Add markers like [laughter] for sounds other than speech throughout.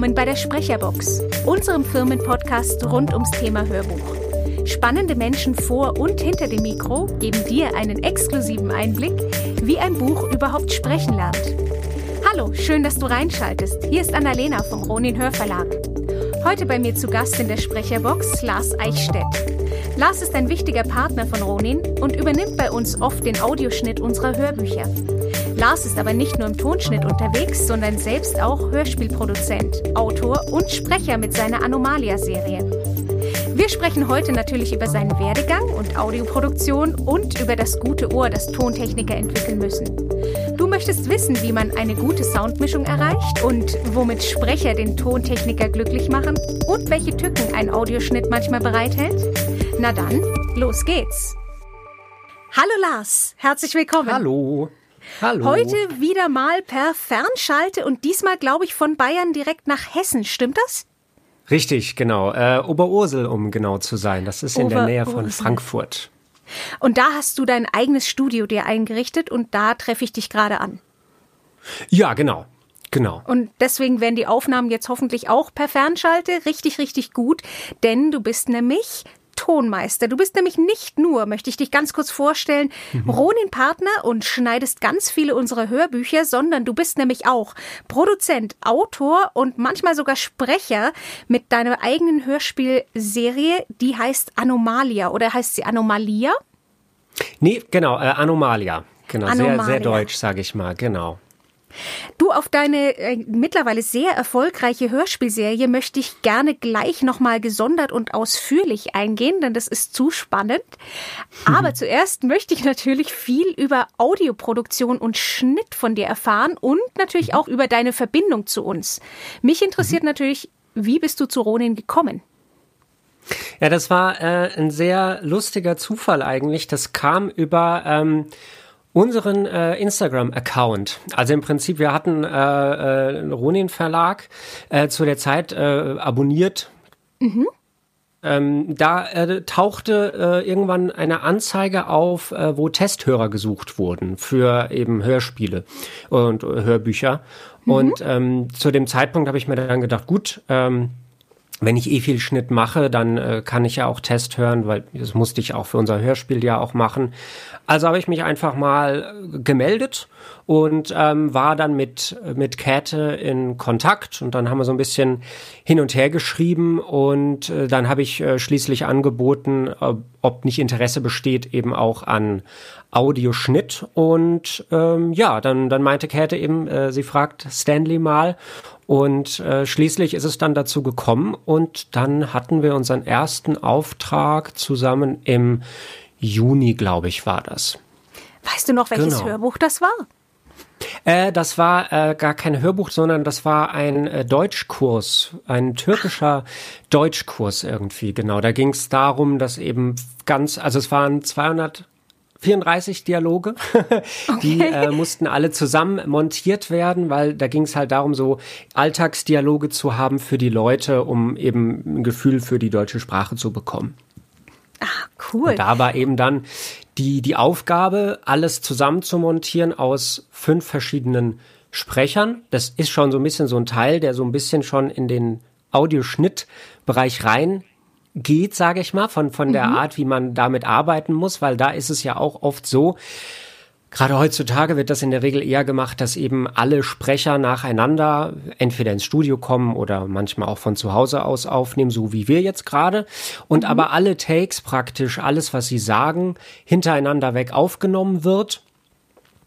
Willkommen bei der Sprecherbox, unserem Firmenpodcast rund ums Thema Hörbuch. Spannende Menschen vor und hinter dem Mikro geben dir einen exklusiven Einblick, wie ein Buch überhaupt sprechen lernt. Hallo, schön, dass du reinschaltest. Hier ist Annalena vom Ronin Hörverlag. Heute bei mir zu Gast in der Sprecherbox Lars Eichstädt. Lars ist ein wichtiger Partner von Ronin und übernimmt bei uns oft den Audioschnitt unserer Hörbücher. Lars ist aber nicht nur im Tonschnitt unterwegs, sondern selbst auch Hörspielproduzent, Autor und Sprecher mit seiner Anomalia-Serie. Wir sprechen heute natürlich über seinen Werdegang und Audioproduktion und über das gute Ohr, das Tontechniker entwickeln müssen. Du möchtest wissen, wie man eine gute Soundmischung erreicht und womit Sprecher den Tontechniker glücklich machen und welche Tücken ein Audioschnitt manchmal bereithält? Na dann, los geht's. Hallo Lars, herzlich willkommen. Hallo. Hallo. Heute wieder mal per Fernschalte und diesmal, glaube ich, von Bayern direkt nach Hessen. Stimmt das? Richtig, genau. Äh, Oberursel, um genau zu sein. Das ist in der Nähe von Frankfurt. Und da hast du dein eigenes Studio dir eingerichtet und da treffe ich dich gerade an. Ja, genau. Genau. Und deswegen werden die Aufnahmen jetzt hoffentlich auch per Fernschalte richtig, richtig gut, denn du bist nämlich Tonmeister. Du bist nämlich nicht nur, möchte ich dich ganz kurz vorstellen, mhm. Ronin-Partner und schneidest ganz viele unserer Hörbücher, sondern du bist nämlich auch Produzent, Autor und manchmal sogar Sprecher mit deiner eigenen Hörspielserie, die heißt Anomalia oder heißt sie Anomalia? Nee, genau, äh, Anomalia. Genau, Anomalia. sehr, sehr deutsch, sage ich mal, genau. Du, auf deine äh, mittlerweile sehr erfolgreiche Hörspielserie möchte ich gerne gleich nochmal gesondert und ausführlich eingehen, denn das ist zu spannend. [laughs] Aber zuerst möchte ich natürlich viel über Audioproduktion und Schnitt von dir erfahren und natürlich auch über deine Verbindung zu uns. Mich interessiert mhm. natürlich, wie bist du zu Ronin gekommen? Ja, das war äh, ein sehr lustiger Zufall eigentlich. Das kam über ähm, unseren äh, Instagram-Account. Also im Prinzip, wir hatten äh, äh, Ronin Verlag äh, zu der Zeit äh, abonniert. Mhm. Ähm, da äh, tauchte äh, irgendwann eine Anzeige auf, äh, wo Testhörer gesucht wurden für eben Hörspiele und äh, Hörbücher. Mhm. Und ähm, zu dem Zeitpunkt habe ich mir dann gedacht, gut, ähm, wenn ich eh viel Schnitt mache, dann äh, kann ich ja auch Test hören, weil das musste ich auch für unser Hörspiel ja auch machen. Also habe ich mich einfach mal äh, gemeldet und ähm, war dann mit, mit Käthe in Kontakt und dann haben wir so ein bisschen hin und her geschrieben und äh, dann habe ich äh, schließlich angeboten, ob, ob nicht Interesse besteht eben auch an Audioschnitt und ähm, ja, dann, dann meinte Käthe eben, äh, sie fragt Stanley mal und äh, schließlich ist es dann dazu gekommen und dann hatten wir unseren ersten Auftrag zusammen im Juni, glaube ich, war das. Weißt du noch, welches genau. Hörbuch das war? Äh, das war äh, gar kein Hörbuch, sondern das war ein äh, Deutschkurs, ein türkischer Deutschkurs irgendwie, genau. Da ging es darum, dass eben ganz, also es waren 200 34 Dialoge. [laughs] Die äh, mussten alle zusammen montiert werden, weil da ging es halt darum, so Alltagsdialoge zu haben für die Leute, um eben ein Gefühl für die deutsche Sprache zu bekommen. Ah, cool. Und da war eben dann die, die Aufgabe, alles zusammen zu montieren aus fünf verschiedenen Sprechern. Das ist schon so ein bisschen so ein Teil, der so ein bisschen schon in den Audioschnittbereich rein geht, sage ich mal, von, von der mhm. Art, wie man damit arbeiten muss, weil da ist es ja auch oft so, Gerade heutzutage wird das in der Regel eher gemacht, dass eben alle Sprecher nacheinander entweder ins Studio kommen oder manchmal auch von zu Hause aus aufnehmen, so wie wir jetzt gerade. Und mhm. aber alle Takes praktisch, alles, was sie sagen, hintereinander weg aufgenommen wird.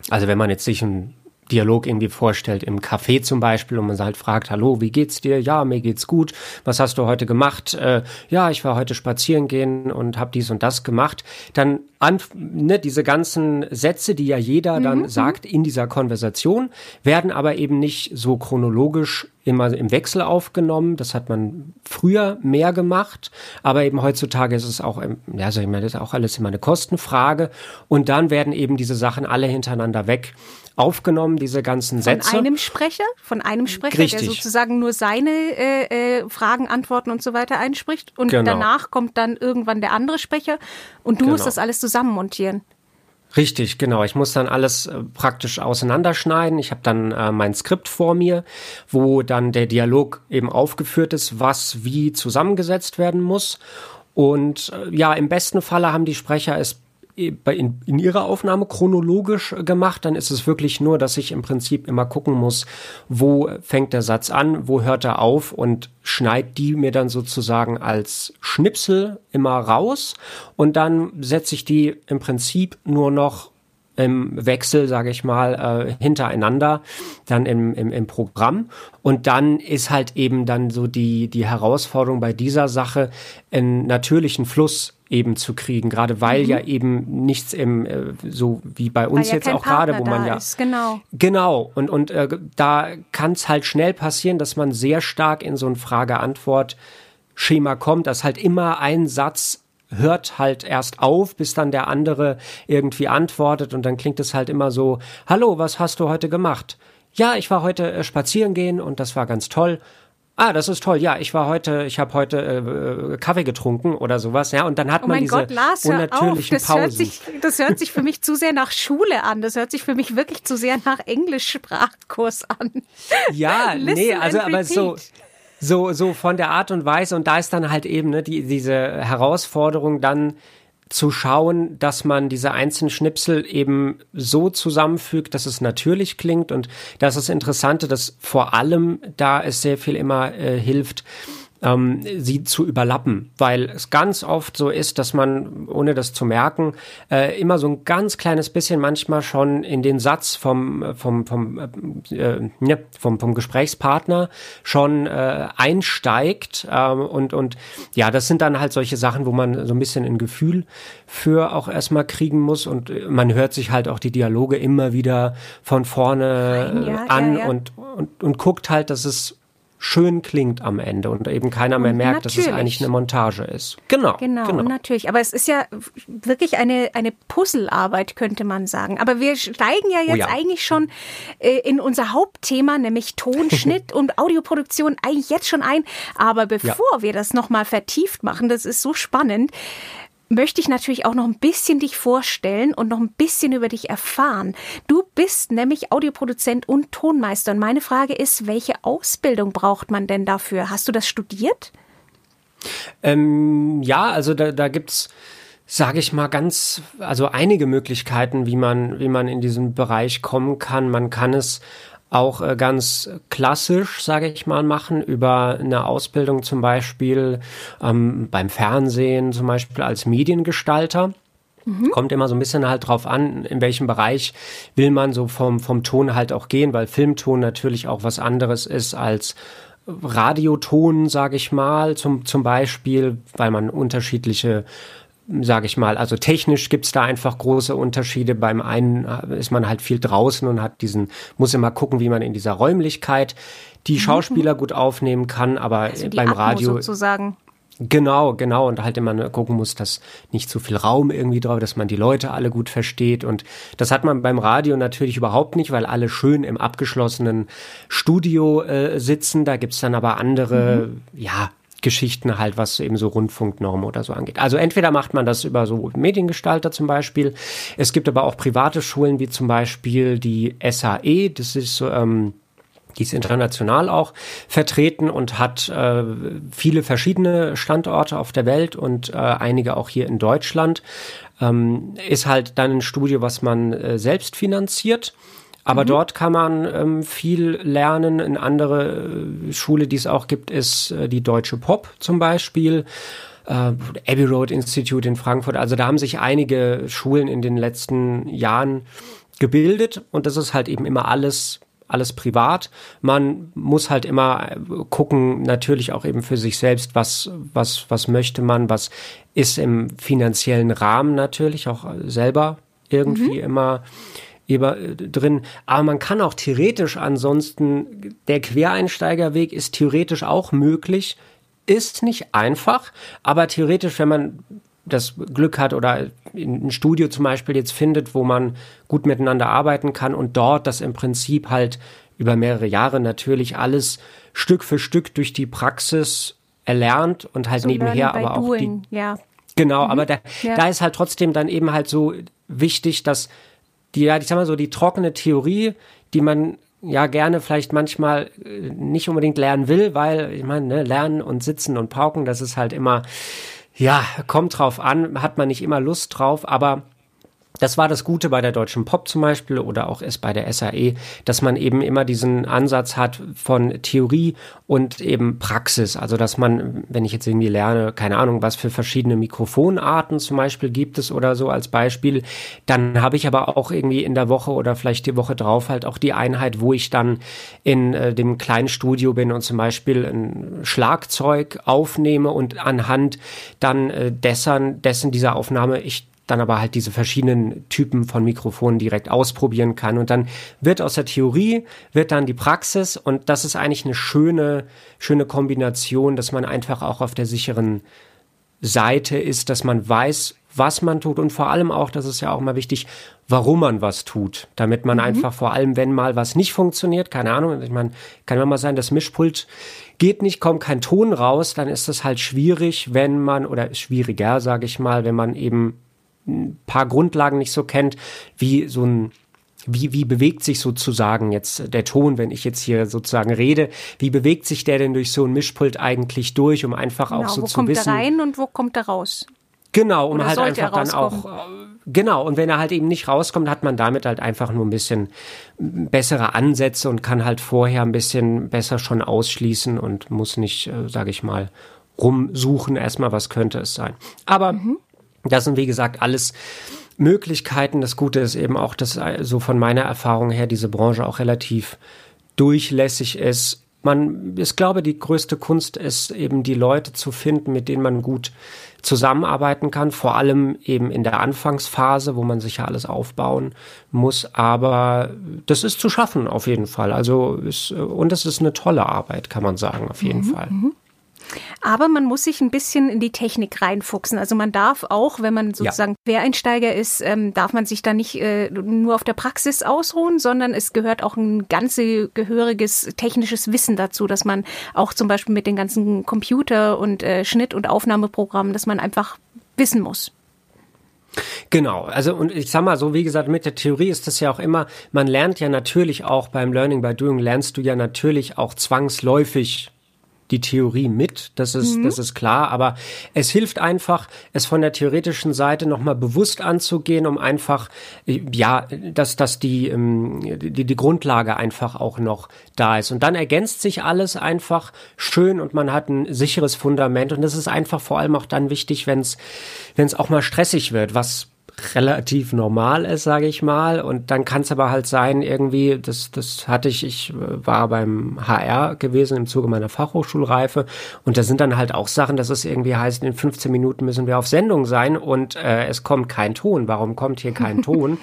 Also wenn man jetzt sich ein Dialog irgendwie vorstellt, im Café zum Beispiel, und man halt fragt, hallo, wie geht's dir? Ja, mir geht's gut. Was hast du heute gemacht? Äh, ja, ich war heute spazieren gehen und habe dies und das gemacht. Dann an, ne, diese ganzen Sätze, die ja jeder dann mhm. sagt in dieser Konversation, werden aber eben nicht so chronologisch immer im Wechsel aufgenommen. Das hat man früher mehr gemacht, aber eben heutzutage ist es auch, ja, sag ich mal, das ist auch alles immer eine Kostenfrage. Und dann werden eben diese Sachen alle hintereinander weg aufgenommen, diese ganzen Sätze. Von einem Sprecher? Von einem Sprecher, Richtig. der sozusagen nur seine äh, äh, Fragen, Antworten und so weiter einspricht. Und genau. danach kommt dann irgendwann der andere Sprecher und du genau. musst das alles zusammen montieren. Richtig, genau. Ich muss dann alles äh, praktisch auseinanderschneiden. Ich habe dann äh, mein Skript vor mir, wo dann der Dialog eben aufgeführt ist, was wie zusammengesetzt werden muss. Und äh, ja, im besten Falle haben die Sprecher es in, in ihrer Aufnahme chronologisch gemacht, dann ist es wirklich nur, dass ich im Prinzip immer gucken muss, wo fängt der Satz an, wo hört er auf und schneid die mir dann sozusagen als Schnipsel immer raus. Und dann setze ich die im Prinzip nur noch im Wechsel, sage ich mal, äh, hintereinander dann im, im, im Programm. Und dann ist halt eben dann so die, die Herausforderung bei dieser Sache, einen natürlichen Fluss eben zu kriegen, gerade weil mhm. ja eben nichts im äh, so wie bei uns ja jetzt auch gerade, wo man ja ist, genau genau und und äh, da kann es halt schnell passieren, dass man sehr stark in so ein Frage-Antwort-Schema kommt, dass halt immer ein Satz hört halt erst auf, bis dann der andere irgendwie antwortet und dann klingt es halt immer so: Hallo, was hast du heute gemacht? Ja, ich war heute äh, spazieren gehen und das war ganz toll. Ah, das ist toll. Ja, ich war heute, ich habe heute äh, Kaffee getrunken oder sowas. Ja, und dann hat oh man diese Gott, Lars, unnatürlichen das Pausen. Hört sich, das hört sich für mich zu sehr nach Schule an. Das hört sich für mich wirklich zu sehr nach Englischsprachkurs an. Ja, [laughs] nee, also aber so so so von der Art und Weise. Und da ist dann halt eben ne, die diese Herausforderung dann zu schauen, dass man diese einzelnen Schnipsel eben so zusammenfügt, dass es natürlich klingt. Und das ist das Interessante, dass vor allem da es sehr viel immer äh, hilft, ähm, sie zu überlappen, weil es ganz oft so ist, dass man, ohne das zu merken, äh, immer so ein ganz kleines bisschen manchmal schon in den Satz vom, vom, vom, äh, ja, vom, vom Gesprächspartner schon äh, einsteigt. Äh, und, und ja, das sind dann halt solche Sachen, wo man so ein bisschen ein Gefühl für auch erstmal kriegen muss. Und man hört sich halt auch die Dialoge immer wieder von vorne ja, an ja. Und, und, und guckt halt, dass es schön klingt am Ende und eben keiner mehr merkt, natürlich. dass es eigentlich eine Montage ist. Genau. Genau, genau. natürlich. Aber es ist ja wirklich eine, eine Puzzlearbeit, könnte man sagen. Aber wir steigen ja jetzt oh ja. eigentlich schon äh, in unser Hauptthema, nämlich Tonschnitt [laughs] und Audioproduktion eigentlich jetzt schon ein. Aber bevor ja. wir das nochmal vertieft machen, das ist so spannend, möchte ich natürlich auch noch ein bisschen dich vorstellen und noch ein bisschen über dich erfahren. Du bist nämlich Audioproduzent und Tonmeister. Und meine Frage ist, welche Ausbildung braucht man denn dafür? Hast du das studiert? Ähm, ja, also da, da gibt's sage ich mal ganz, also einige Möglichkeiten, wie man, wie man in diesen Bereich kommen kann. Man kann es auch äh, ganz klassisch, sage ich mal, machen, über eine Ausbildung zum Beispiel ähm, beim Fernsehen, zum Beispiel als Mediengestalter. Mhm. Kommt immer so ein bisschen halt drauf an, in welchem Bereich will man so vom, vom Ton halt auch gehen, weil Filmton natürlich auch was anderes ist als Radioton, sage ich mal, zum, zum Beispiel, weil man unterschiedliche sage ich mal. Also technisch gibt's da einfach große Unterschiede. Beim einen ist man halt viel draußen und hat diesen, muss immer gucken, wie man in dieser Räumlichkeit die mhm. Schauspieler gut aufnehmen kann, aber also beim Atmo Radio sozusagen. Genau, genau. Und halt immer gucken muss, dass nicht zu viel Raum irgendwie drauf, dass man die Leute alle gut versteht. Und das hat man beim Radio natürlich überhaupt nicht, weil alle schön im abgeschlossenen Studio äh, sitzen. Da gibt's dann aber andere, mhm. ja, Geschichten halt, was eben so Rundfunknormen oder so angeht. Also entweder macht man das über so Mediengestalter zum Beispiel. Es gibt aber auch private Schulen wie zum Beispiel die SAE. Das ist so, ähm, die ist international auch vertreten und hat äh, viele verschiedene Standorte auf der Welt und äh, einige auch hier in Deutschland. Ähm, ist halt dann ein Studio, was man äh, selbst finanziert aber mhm. dort kann man ähm, viel lernen. Eine andere äh, Schule, die es auch gibt, ist äh, die Deutsche Pop zum Beispiel. Äh, Abbey Road Institute in Frankfurt. Also da haben sich einige Schulen in den letzten Jahren gebildet und das ist halt eben immer alles alles privat. Man muss halt immer äh, gucken, natürlich auch eben für sich selbst, was, was, was möchte man, was ist im finanziellen Rahmen natürlich auch selber irgendwie mhm. immer drin. Aber man kann auch theoretisch ansonsten, der Quereinsteigerweg ist theoretisch auch möglich, ist nicht einfach, aber theoretisch, wenn man das Glück hat oder ein Studio zum Beispiel jetzt findet, wo man gut miteinander arbeiten kann und dort das im Prinzip halt über mehrere Jahre natürlich alles Stück für Stück durch die Praxis erlernt und halt so nebenher aber auch doing, die ja. genau, mhm. aber da, ja. da ist halt trotzdem dann eben halt so wichtig, dass die, ja, ich sag mal so, die trockene Theorie, die man ja gerne vielleicht manchmal äh, nicht unbedingt lernen will, weil ich meine, ne, lernen und sitzen und pauken, das ist halt immer, ja, kommt drauf an, hat man nicht immer Lust drauf, aber das war das Gute bei der Deutschen Pop zum Beispiel oder auch es bei der SAE, dass man eben immer diesen Ansatz hat von Theorie und eben Praxis. Also, dass man, wenn ich jetzt irgendwie lerne, keine Ahnung, was für verschiedene Mikrofonarten zum Beispiel gibt es oder so als Beispiel, dann habe ich aber auch irgendwie in der Woche oder vielleicht die Woche drauf halt auch die Einheit, wo ich dann in äh, dem kleinen Studio bin und zum Beispiel ein Schlagzeug aufnehme und anhand dann äh, dessen, dessen dieser Aufnahme ich dann aber halt diese verschiedenen Typen von Mikrofonen direkt ausprobieren kann. Und dann wird aus der Theorie, wird dann die Praxis und das ist eigentlich eine schöne, schöne Kombination, dass man einfach auch auf der sicheren Seite ist, dass man weiß, was man tut und vor allem auch, das ist ja auch mal wichtig, warum man was tut, damit man mhm. einfach vor allem, wenn mal was nicht funktioniert, keine Ahnung, ich meine, kann immer mal sein, das Mischpult geht nicht, kommt kein Ton raus, dann ist es halt schwierig, wenn man oder schwieriger, sage ich mal, wenn man eben ein paar Grundlagen nicht so kennt, wie so ein wie, wie bewegt sich sozusagen jetzt der Ton, wenn ich jetzt hier sozusagen rede? Wie bewegt sich der denn durch so ein Mischpult eigentlich durch, um einfach genau, auch so zu wissen? Wo kommt er rein und wo kommt er raus? Genau, um Oder halt einfach dann auch, genau, und wenn er halt eben nicht rauskommt, hat man damit halt einfach nur ein bisschen bessere Ansätze und kann halt vorher ein bisschen besser schon ausschließen und muss nicht, äh, sage ich mal, rumsuchen erstmal, was könnte es sein. Aber mhm. Das sind, wie gesagt, alles Möglichkeiten. Das Gute ist eben auch, dass äh, so von meiner Erfahrung her diese Branche auch relativ durchlässig ist. Man, ich glaube, die größte Kunst ist eben die Leute zu finden, mit denen man gut zusammenarbeiten kann, vor allem eben in der Anfangsphase, wo man sich ja alles aufbauen muss. Aber das ist zu schaffen auf jeden Fall. Also ist, und es ist eine tolle Arbeit, kann man sagen, auf jeden mhm, Fall. Mhm. Aber man muss sich ein bisschen in die Technik reinfuchsen. Also man darf auch, wenn man sozusagen ja. Quereinsteiger ist, ähm, darf man sich da nicht äh, nur auf der Praxis ausruhen, sondern es gehört auch ein ganz gehöriges technisches Wissen dazu, dass man auch zum Beispiel mit den ganzen Computer- und äh, Schnitt- und Aufnahmeprogrammen, dass man einfach wissen muss. Genau, also und ich sag mal so, wie gesagt, mit der Theorie ist das ja auch immer, man lernt ja natürlich auch beim Learning by Doing, lernst du ja natürlich auch zwangsläufig die Theorie mit, das ist, mhm. das ist klar, aber es hilft einfach, es von der theoretischen Seite nochmal bewusst anzugehen, um einfach, ja, dass, dass die, ähm, die, die Grundlage einfach auch noch da ist. Und dann ergänzt sich alles einfach schön und man hat ein sicheres Fundament und das ist einfach vor allem auch dann wichtig, wenn es, wenn es auch mal stressig wird, was relativ normal ist, sage ich mal. Und dann kann es aber halt sein, irgendwie, das, das hatte ich, ich äh, war beim HR gewesen im Zuge meiner Fachhochschulreife und da sind dann halt auch Sachen, dass es irgendwie heißt, in 15 Minuten müssen wir auf Sendung sein und äh, es kommt kein Ton. Warum kommt hier kein [laughs] Ton?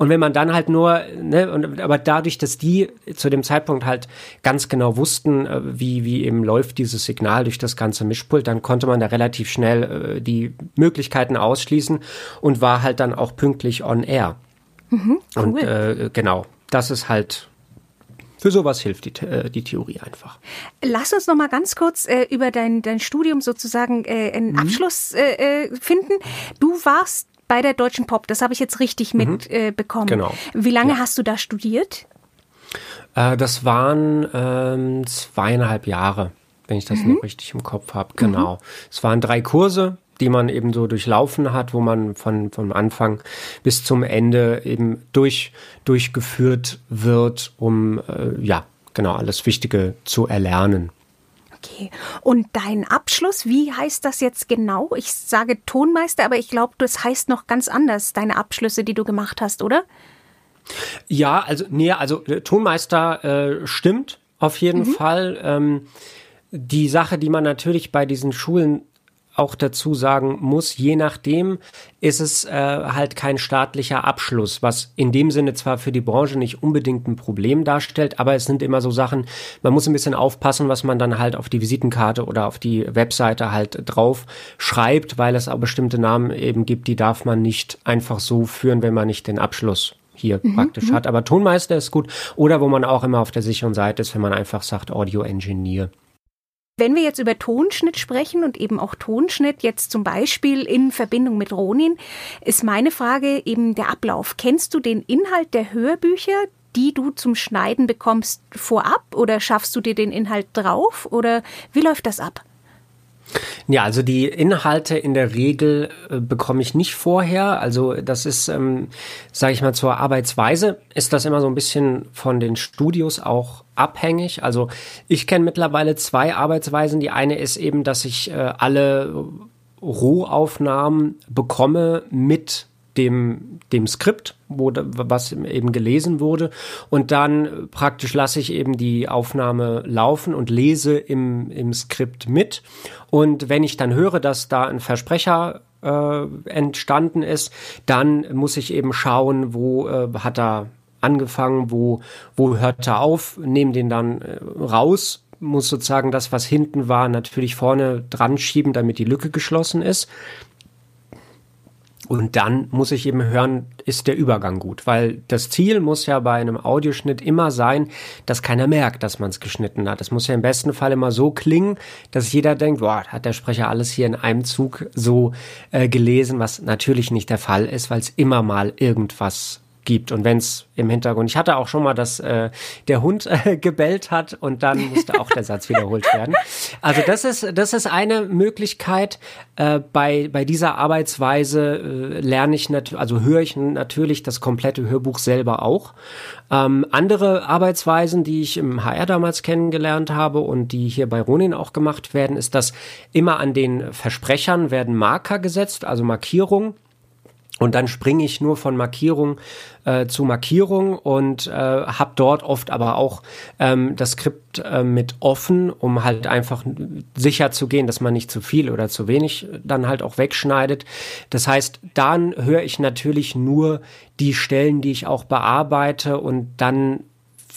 Und wenn man dann halt nur, ne, und, aber dadurch, dass die zu dem Zeitpunkt halt ganz genau wussten, äh, wie, wie eben läuft dieses Signal durch das ganze Mischpult, dann konnte man da relativ schnell äh, die Möglichkeiten ausschließen und war halt dann auch pünktlich on air. Mhm, cool. Und äh, genau, das ist halt für sowas hilft die, äh, die Theorie einfach. Lass uns noch mal ganz kurz äh, über dein, dein Studium sozusagen äh, einen mhm. Abschluss äh, äh finden. Du warst bei der Deutschen Pop. Das habe ich jetzt richtig mhm. mitbekommen. Äh, genau. Wie lange ja. hast du da studiert? Äh, das waren ähm, zweieinhalb Jahre, wenn ich das mhm. noch richtig im Kopf habe. Genau. Mhm. Es waren drei Kurse, die man eben so durchlaufen hat, wo man von vom Anfang bis zum Ende eben durch durchgeführt wird, um äh, ja genau alles Wichtige zu erlernen. Okay. Und dein Abschluss, wie heißt das jetzt genau? Ich sage Tonmeister, aber ich glaube, das heißt noch ganz anders, deine Abschlüsse, die du gemacht hast, oder? Ja, also, nee, also äh, Tonmeister äh, stimmt auf jeden mhm. Fall. Ähm, die Sache, die man natürlich bei diesen Schulen auch dazu sagen muss, je nachdem ist es äh, halt kein staatlicher Abschluss, was in dem Sinne zwar für die Branche nicht unbedingt ein Problem darstellt, aber es sind immer so Sachen, man muss ein bisschen aufpassen, was man dann halt auf die Visitenkarte oder auf die Webseite halt drauf schreibt, weil es auch bestimmte Namen eben gibt, die darf man nicht einfach so führen, wenn man nicht den Abschluss hier mhm, praktisch mhm. hat. Aber Tonmeister ist gut. Oder wo man auch immer auf der sicheren Seite ist, wenn man einfach sagt Audio Engineer. Wenn wir jetzt über Tonschnitt sprechen und eben auch Tonschnitt jetzt zum Beispiel in Verbindung mit Ronin, ist meine Frage eben der Ablauf. Kennst du den Inhalt der Hörbücher, die du zum Schneiden bekommst, vorab oder schaffst du dir den Inhalt drauf oder wie läuft das ab? Ja, also die Inhalte in der Regel äh, bekomme ich nicht vorher. Also das ist, ähm, sage ich mal, zur Arbeitsweise ist das immer so ein bisschen von den Studios auch abhängig. Also ich kenne mittlerweile zwei Arbeitsweisen. Die eine ist eben, dass ich äh, alle Rohaufnahmen bekomme mit dem, dem Skript, wo, was eben gelesen wurde. Und dann praktisch lasse ich eben die Aufnahme laufen und lese im, im Skript mit. Und wenn ich dann höre, dass da ein Versprecher äh, entstanden ist, dann muss ich eben schauen, wo äh, hat er angefangen, wo, wo hört er auf, nehme den dann äh, raus, muss sozusagen das, was hinten war, natürlich vorne dran schieben, damit die Lücke geschlossen ist. Und dann muss ich eben hören, ist der Übergang gut? Weil das Ziel muss ja bei einem Audioschnitt immer sein, dass keiner merkt, dass man es geschnitten hat. Es muss ja im besten Fall immer so klingen, dass jeder denkt, boah, hat der Sprecher alles hier in einem Zug so äh, gelesen, was natürlich nicht der Fall ist, weil es immer mal irgendwas gibt. Und wenn es im Hintergrund, ich hatte auch schon mal, dass äh, der Hund äh, [laughs] gebellt hat und dann musste auch der Satz wiederholt werden. Also das ist, das ist eine Möglichkeit. Äh, bei, bei dieser Arbeitsweise äh, lerne ich natürlich, also höre ich natürlich das komplette Hörbuch selber auch. Ähm, andere Arbeitsweisen, die ich im HR damals kennengelernt habe und die hier bei Ronin auch gemacht werden, ist, dass immer an den Versprechern werden Marker gesetzt, also Markierungen. Und dann springe ich nur von Markierung äh, zu Markierung und äh, habe dort oft aber auch ähm, das Skript äh, mit offen, um halt einfach sicher zu gehen, dass man nicht zu viel oder zu wenig dann halt auch wegschneidet. Das heißt, dann höre ich natürlich nur die Stellen, die ich auch bearbeite und dann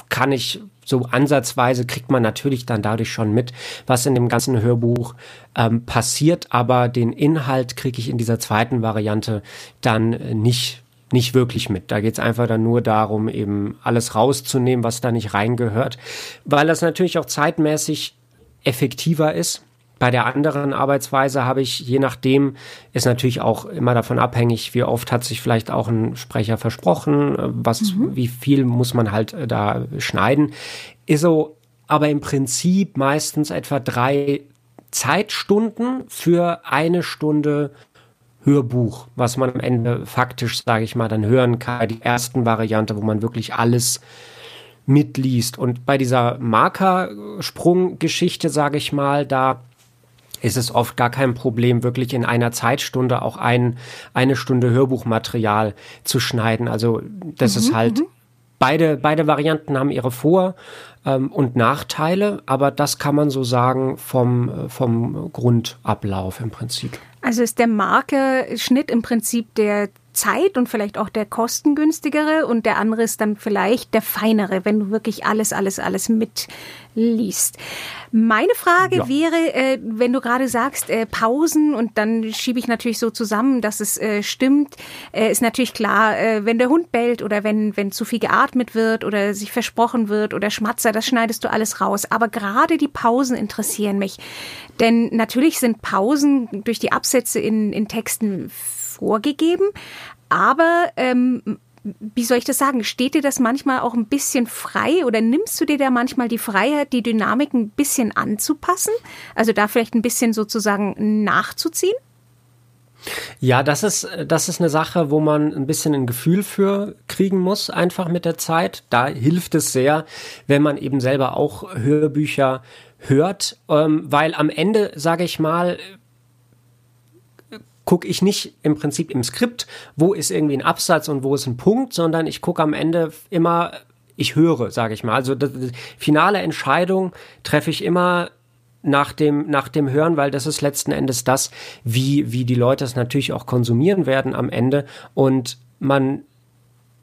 kann ich so ansatzweise kriegt man natürlich dann dadurch schon mit, was in dem ganzen Hörbuch ähm, passiert, aber den Inhalt kriege ich in dieser zweiten Variante dann nicht nicht wirklich mit. Da geht es einfach dann nur darum, eben alles rauszunehmen, was da nicht reingehört, weil das natürlich auch zeitmäßig effektiver ist bei der anderen Arbeitsweise habe ich, je nachdem, ist natürlich auch immer davon abhängig, wie oft hat sich vielleicht auch ein Sprecher versprochen, was, mhm. wie viel muss man halt äh, da schneiden. Ist so, aber im Prinzip meistens etwa drei Zeitstunden für eine Stunde Hörbuch, was man am Ende faktisch, sage ich mal, dann hören kann. Die ersten Variante, wo man wirklich alles mitliest. Und bei dieser Markersprunggeschichte, sage ich mal, da ist es oft gar kein Problem, wirklich in einer Zeitstunde auch ein, eine Stunde Hörbuchmaterial zu schneiden. Also das mhm, ist halt, mhm. beide, beide Varianten haben ihre Vor- ähm, und Nachteile, aber das kann man so sagen vom, vom Grundablauf im Prinzip. Also ist der Markerschnitt im Prinzip der Zeit und vielleicht auch der kostengünstigere und der andere ist dann vielleicht der feinere, wenn du wirklich alles, alles, alles mitliest. Meine Frage ja. wäre, äh, wenn du gerade sagst, äh, Pausen und dann schiebe ich natürlich so zusammen, dass es äh, stimmt, äh, ist natürlich klar, äh, wenn der Hund bellt oder wenn, wenn zu viel geatmet wird oder sich versprochen wird oder Schmatzer, das schneidest du alles raus. Aber gerade die Pausen interessieren mich. Denn natürlich sind Pausen durch die Absätze in, in Texten vorgegeben, aber ähm, wie soll ich das sagen? Steht dir das manchmal auch ein bisschen frei oder nimmst du dir da manchmal die Freiheit, die Dynamik ein bisschen anzupassen? Also da vielleicht ein bisschen sozusagen nachzuziehen? Ja, das ist, das ist eine Sache, wo man ein bisschen ein Gefühl für kriegen muss, einfach mit der Zeit. Da hilft es sehr, wenn man eben selber auch Hörbücher hört, ähm, weil am Ende, sage ich mal, gucke ich nicht im Prinzip im Skript, wo ist irgendwie ein Absatz und wo ist ein Punkt, sondern ich gucke am Ende immer, ich höre, sage ich mal. Also die finale Entscheidung treffe ich immer nach dem, nach dem Hören, weil das ist letzten Endes das, wie, wie die Leute es natürlich auch konsumieren werden am Ende. Und man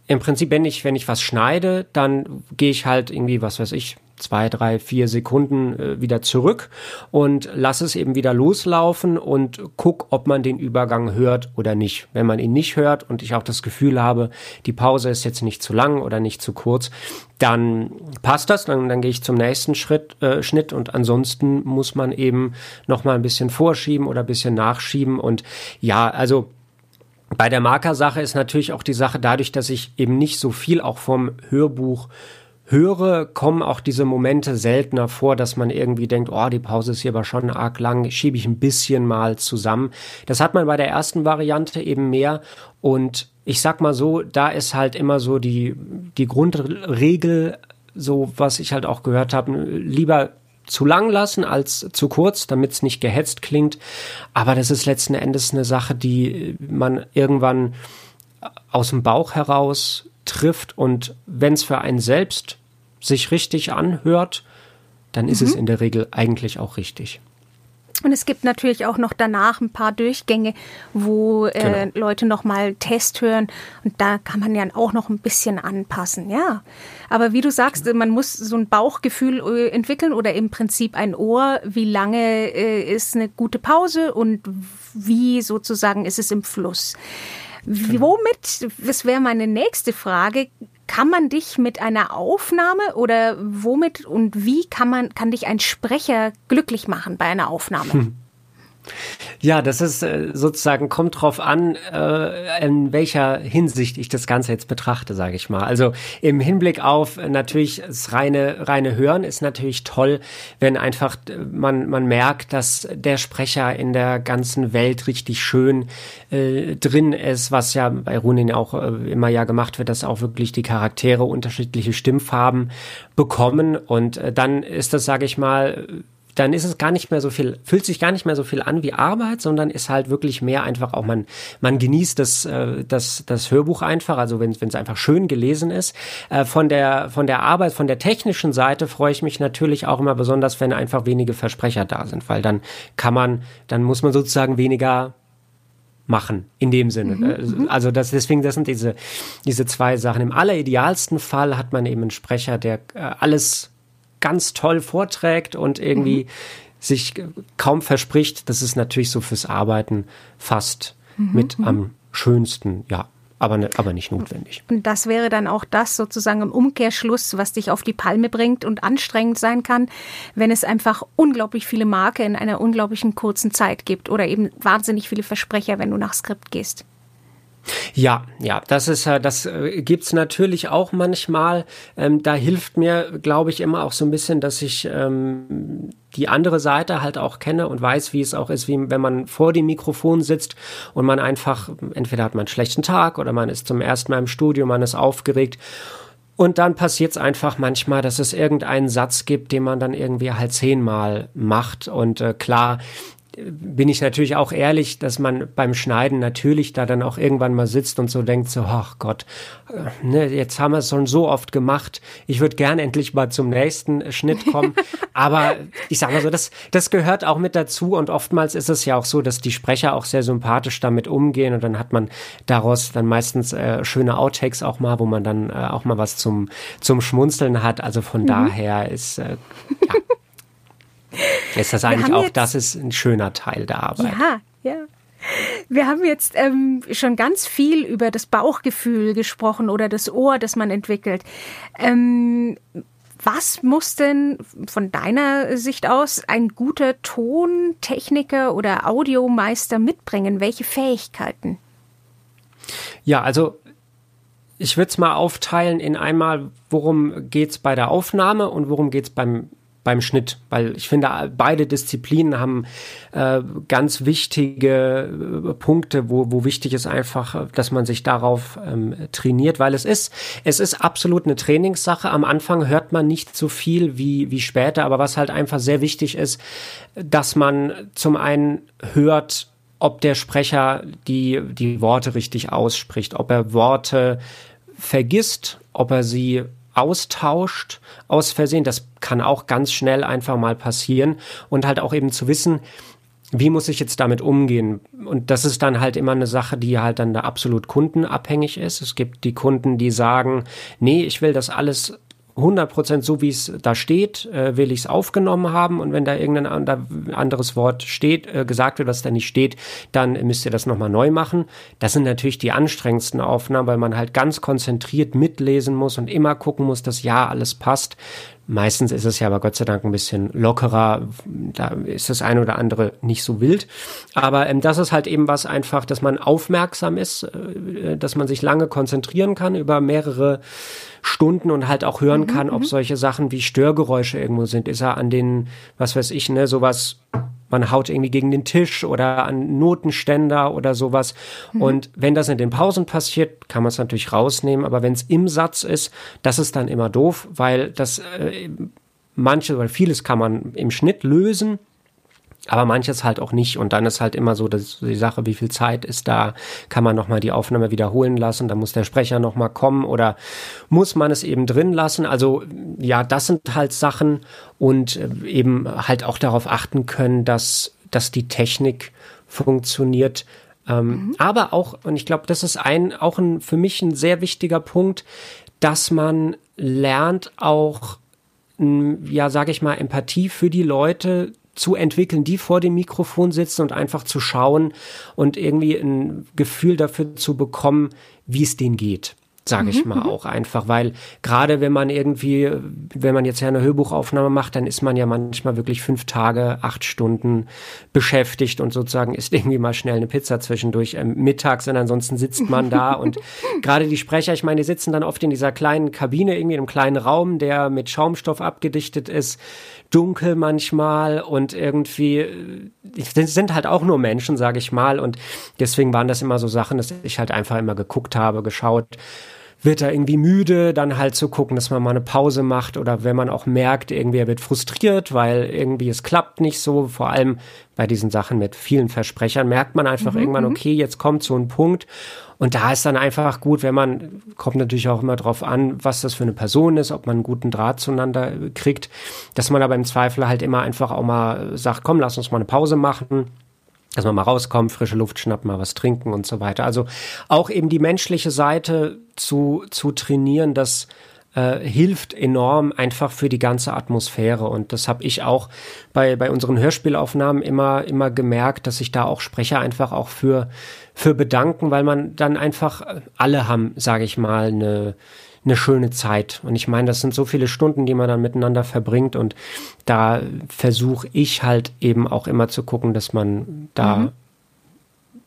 im Prinzip, wenn ich, wenn ich was schneide, dann gehe ich halt irgendwie, was weiß ich, zwei, drei, vier Sekunden äh, wieder zurück und lasse es eben wieder loslaufen und guck, ob man den Übergang hört oder nicht. Wenn man ihn nicht hört und ich auch das Gefühl habe, die Pause ist jetzt nicht zu lang oder nicht zu kurz, dann passt das, dann, dann gehe ich zum nächsten Schritt, äh, Schnitt und ansonsten muss man eben noch mal ein bisschen vorschieben oder ein bisschen nachschieben und ja, also bei der Markersache ist natürlich auch die Sache dadurch, dass ich eben nicht so viel auch vom Hörbuch höre, kommen auch diese Momente seltener vor, dass man irgendwie denkt, oh, die Pause ist hier aber schon arg lang, schiebe ich ein bisschen mal zusammen. Das hat man bei der ersten Variante eben mehr und ich sag mal so, da ist halt immer so die, die Grundregel, so was ich halt auch gehört habe, lieber zu lang lassen als zu kurz, damit es nicht gehetzt klingt. Aber das ist letzten Endes eine Sache, die man irgendwann aus dem Bauch heraus trifft und wenn es für einen selbst sich richtig anhört, dann ist mhm. es in der Regel eigentlich auch richtig. Und es gibt natürlich auch noch danach ein paar Durchgänge, wo äh, genau. Leute nochmal Test hören. Und da kann man ja auch noch ein bisschen anpassen, ja. Aber wie du sagst, man muss so ein Bauchgefühl äh, entwickeln oder im Prinzip ein Ohr. Wie lange äh, ist eine gute Pause und wie sozusagen ist es im Fluss? Genau. Womit, das wäre meine nächste Frage, kann man dich mit einer Aufnahme oder womit und wie kann man, kann dich ein Sprecher glücklich machen bei einer Aufnahme? Hm. [laughs] Ja, das ist äh, sozusagen, kommt drauf an, äh, in welcher Hinsicht ich das Ganze jetzt betrachte, sage ich mal. Also im Hinblick auf natürlich das reine, reine Hören ist natürlich toll, wenn einfach man, man merkt, dass der Sprecher in der ganzen Welt richtig schön äh, drin ist, was ja bei Runin auch äh, immer ja gemacht wird, dass auch wirklich die Charaktere unterschiedliche Stimmfarben bekommen. Und äh, dann ist das, sage ich mal, dann ist es gar nicht mehr so viel, fühlt sich gar nicht mehr so viel an wie Arbeit, sondern ist halt wirklich mehr einfach auch man, man genießt das, äh, das, das Hörbuch einfach, also wenn es einfach schön gelesen ist. Äh, von der, von der Arbeit, von der technischen Seite freue ich mich natürlich auch immer besonders, wenn einfach wenige Versprecher da sind, weil dann kann man, dann muss man sozusagen weniger machen in dem Sinne. Mhm, äh, mhm. also das deswegen das sind diese diese zwei Sachen. Im alleridealsten Fall hat man eben einen Sprecher, der äh, alles ganz toll vorträgt und irgendwie mhm. sich kaum verspricht, das ist natürlich so fürs Arbeiten fast mhm. mit mhm. am schönsten, ja. Aber, ne, aber nicht notwendig. Und das wäre dann auch das sozusagen im Umkehrschluss, was dich auf die Palme bringt und anstrengend sein kann, wenn es einfach unglaublich viele Marke in einer unglaublichen kurzen Zeit gibt oder eben wahnsinnig viele Versprecher, wenn du nach Skript gehst. Ja, ja, das ist äh, das äh, gibt's natürlich auch manchmal. Ähm, da hilft mir, glaube ich, immer auch so ein bisschen, dass ich ähm, die andere Seite halt auch kenne und weiß, wie es auch ist, wie wenn man vor dem Mikrofon sitzt und man einfach entweder hat man einen schlechten Tag oder man ist zum ersten Mal im Studio, man ist aufgeregt und dann passiert es einfach manchmal, dass es irgendeinen Satz gibt, den man dann irgendwie halt zehnmal macht. Und äh, klar, bin ich natürlich auch ehrlich, dass man beim Schneiden natürlich da dann auch irgendwann mal sitzt und so denkt, so, ach Gott, äh, ne, jetzt haben wir es schon so oft gemacht. Ich würde gern endlich mal zum nächsten Schnitt kommen. [laughs] Aber ich sage mal so, das, das gehört auch mit dazu und oftmals ist es ja auch so, dass die Sprecher auch sehr sympathisch damit umgehen und dann hat man daraus dann meistens äh, schöne Outtakes auch mal, wo man dann äh, auch mal was zum, zum Schmunzeln hat. Also von mhm. daher ist, äh, ja. Ist das eigentlich auch, jetzt, das ist ein schöner Teil der Arbeit. Ja, ja. Wir haben jetzt ähm, schon ganz viel über das Bauchgefühl gesprochen oder das Ohr, das man entwickelt. Ähm, was muss denn von deiner Sicht aus ein guter Tontechniker oder Audiomeister mitbringen? Welche Fähigkeiten? Ja, also ich würde es mal aufteilen in einmal, worum geht es bei der Aufnahme und worum geht es beim beim Schnitt, weil ich finde, beide Disziplinen haben äh, ganz wichtige äh, Punkte, wo, wo wichtig ist einfach, dass man sich darauf ähm, trainiert, weil es ist, es ist absolut eine Trainingssache. Am Anfang hört man nicht so viel wie, wie später, aber was halt einfach sehr wichtig ist, dass man zum einen hört, ob der Sprecher die, die Worte richtig ausspricht, ob er Worte vergisst, ob er sie austauscht aus Versehen. Das kann auch ganz schnell einfach mal passieren. Und halt auch eben zu wissen, wie muss ich jetzt damit umgehen? Und das ist dann halt immer eine Sache, die halt dann da absolut kundenabhängig ist. Es gibt die Kunden, die sagen, nee, ich will das alles 100% so, wie es da steht, äh, will ich es aufgenommen haben und wenn da irgendein ander, anderes Wort steht, äh, gesagt wird, was da nicht steht, dann müsst ihr das nochmal neu machen. Das sind natürlich die anstrengendsten Aufnahmen, weil man halt ganz konzentriert mitlesen muss und immer gucken muss, dass ja alles passt. Meistens ist es ja aber Gott sei Dank ein bisschen lockerer. Da ist das eine oder andere nicht so wild. Aber ähm, das ist halt eben was einfach, dass man aufmerksam ist, äh, dass man sich lange konzentrieren kann über mehrere Stunden und halt auch hören mhm, kann, ob mhm. solche Sachen wie Störgeräusche irgendwo sind. Ist er an den, was weiß ich, ne, sowas man haut irgendwie gegen den Tisch oder an Notenständer oder sowas. Mhm. Und wenn das in den Pausen passiert, kann man es natürlich rausnehmen. Aber wenn es im Satz ist, das ist dann immer doof, weil das äh, manche oder vieles kann man im Schnitt lösen aber manches halt auch nicht. Und dann ist halt immer so dass die Sache, wie viel Zeit ist da, kann man nochmal die Aufnahme wiederholen lassen, dann muss der Sprecher nochmal kommen oder muss man es eben drin lassen. Also ja, das sind halt Sachen und äh, eben halt auch darauf achten können, dass, dass die Technik funktioniert. Ähm, mhm. Aber auch, und ich glaube, das ist ein, auch ein, für mich ein sehr wichtiger Punkt, dass man lernt auch, ja, sage ich mal, Empathie für die Leute zu entwickeln, die vor dem Mikrofon sitzen und einfach zu schauen und irgendwie ein Gefühl dafür zu bekommen, wie es denen geht sage ich mhm, mal mhm. auch einfach, weil gerade wenn man irgendwie, wenn man jetzt ja eine Hörbuchaufnahme macht, dann ist man ja manchmal wirklich fünf Tage, acht Stunden beschäftigt und sozusagen isst [laughs] irgendwie mal schnell eine Pizza zwischendurch ähm, mittags und ansonsten sitzt man da. [laughs] Und gerade die Sprecher, ich meine, die sitzen dann oft in dieser kleinen Kabine, irgendwie in einem kleinen Raum, der mit Schaumstoff abgedichtet ist, dunkel manchmal und irgendwie äh, sind halt auch nur Menschen, sage ich mal und deswegen waren das immer so Sachen, dass ich halt einfach immer geguckt habe, geschaut wird er irgendwie müde, dann halt zu gucken, dass man mal eine Pause macht oder wenn man auch merkt, irgendwie er wird frustriert, weil irgendwie es klappt nicht so, vor allem bei diesen Sachen mit vielen Versprechern, merkt man einfach mhm, irgendwann, mhm. okay, jetzt kommt so ein Punkt und da ist dann einfach gut, wenn man, kommt natürlich auch immer drauf an, was das für eine Person ist, ob man einen guten Draht zueinander kriegt, dass man aber im Zweifel halt immer einfach auch mal sagt, komm, lass uns mal eine Pause machen dass man mal rauskommt, frische Luft schnappen, mal was trinken und so weiter. Also auch eben die menschliche Seite zu, zu trainieren, das äh, hilft enorm einfach für die ganze Atmosphäre. Und das habe ich auch bei, bei unseren Hörspielaufnahmen immer, immer gemerkt, dass sich da auch Sprecher einfach auch für, für bedanken, weil man dann einfach, alle haben, sage ich mal, eine eine schöne Zeit. Und ich meine, das sind so viele Stunden, die man dann miteinander verbringt. Und da versuche ich halt eben auch immer zu gucken, dass man da mhm.